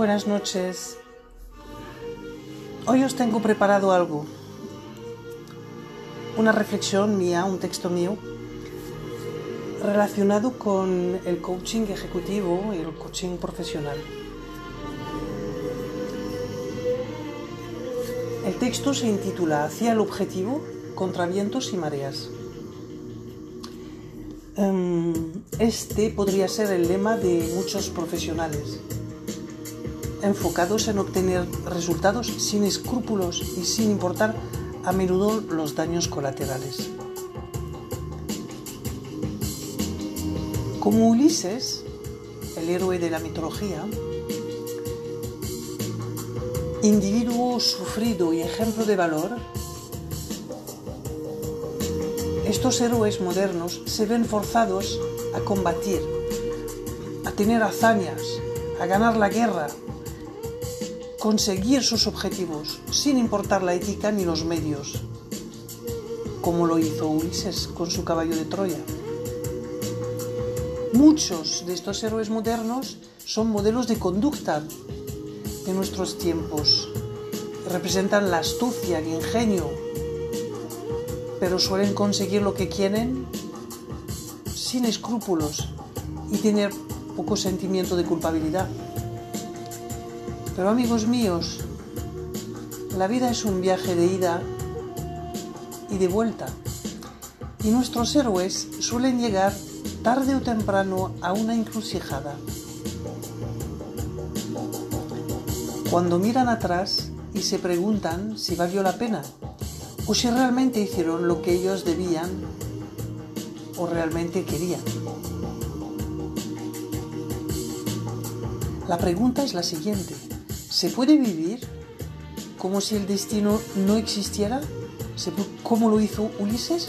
Buenas noches. Hoy os tengo preparado algo. Una reflexión mía, un texto mío, relacionado con el coaching ejecutivo y el coaching profesional. El texto se intitula Hacia el objetivo contra vientos y mareas. Em, este podría ser el lema de muchos profesionales, enfocados en obtener resultados sin escrúpulos y sin importar a menudo los daños colaterales. Como Ulises, el héroe de la mitología, individuo sufrido y ejemplo de valor, estos héroes modernos se ven forzados a combatir, a tener hazañas, a ganar la guerra, conseguir sus objetivos sin importar la ética ni los medios, como lo hizo Ulises con su caballo de Troya. Muchos de estos héroes modernos son modelos de conducta de nuestros tiempos. Representan la astucia, el ingenio, pero suelen conseguir lo que quieren sin escrúpulos y tener poco sentimiento de culpabilidad. Pero amigos míos, la vida es un viaje de ida y de vuelta. Y nuestros héroes suelen llegar tarde o temprano a una encrucijada. Cuando miran atrás y se preguntan si valió la pena o si realmente hicieron lo que ellos debían o realmente querían. La pregunta es la siguiente. ¿Se puede vivir como si el destino no existiera? ¿Cómo lo hizo Ulises?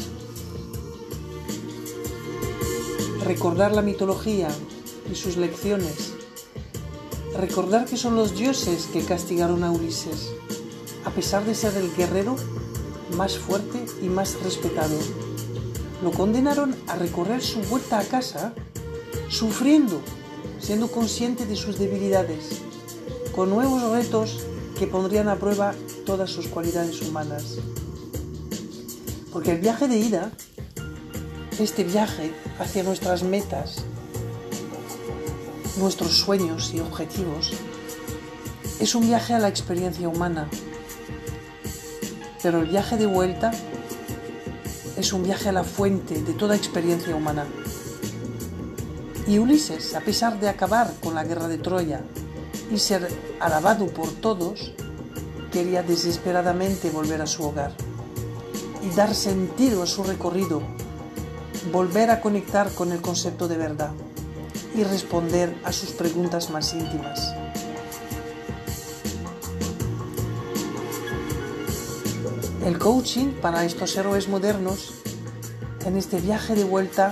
Recordar la mitología y sus lecciones. Recordar que son los dioses que castigaron a Ulises, a pesar de ser el guerrero más fuerte y más respetado. Lo condenaron a recorrer su vuelta a casa sufriendo, siendo consciente de sus debilidades, con nuevos retos que pondrían a prueba todas sus cualidades humanas. Porque el viaje de ida, este viaje hacia nuestras metas, nuestros sueños y objetivos, es un viaje a la experiencia humana, pero el viaje de vuelta es un viaje a la fuente de toda experiencia humana. Y Ulises, a pesar de acabar con la guerra de Troya y ser alabado por todos, quería desesperadamente volver a su hogar y dar sentido a su recorrido, volver a conectar con el concepto de verdad y responder a sus preguntas más íntimas. El coaching para estos héroes modernos en este viaje de vuelta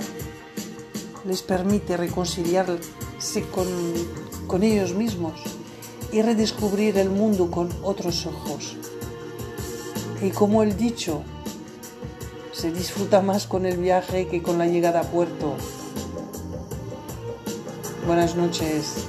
les permite reconciliarse con, con, ellos mismos y redescubrir el mundo con otros ojos. Y como el dicho, se disfruta más con el viaje que con la llegada a puerto. Buenas noches.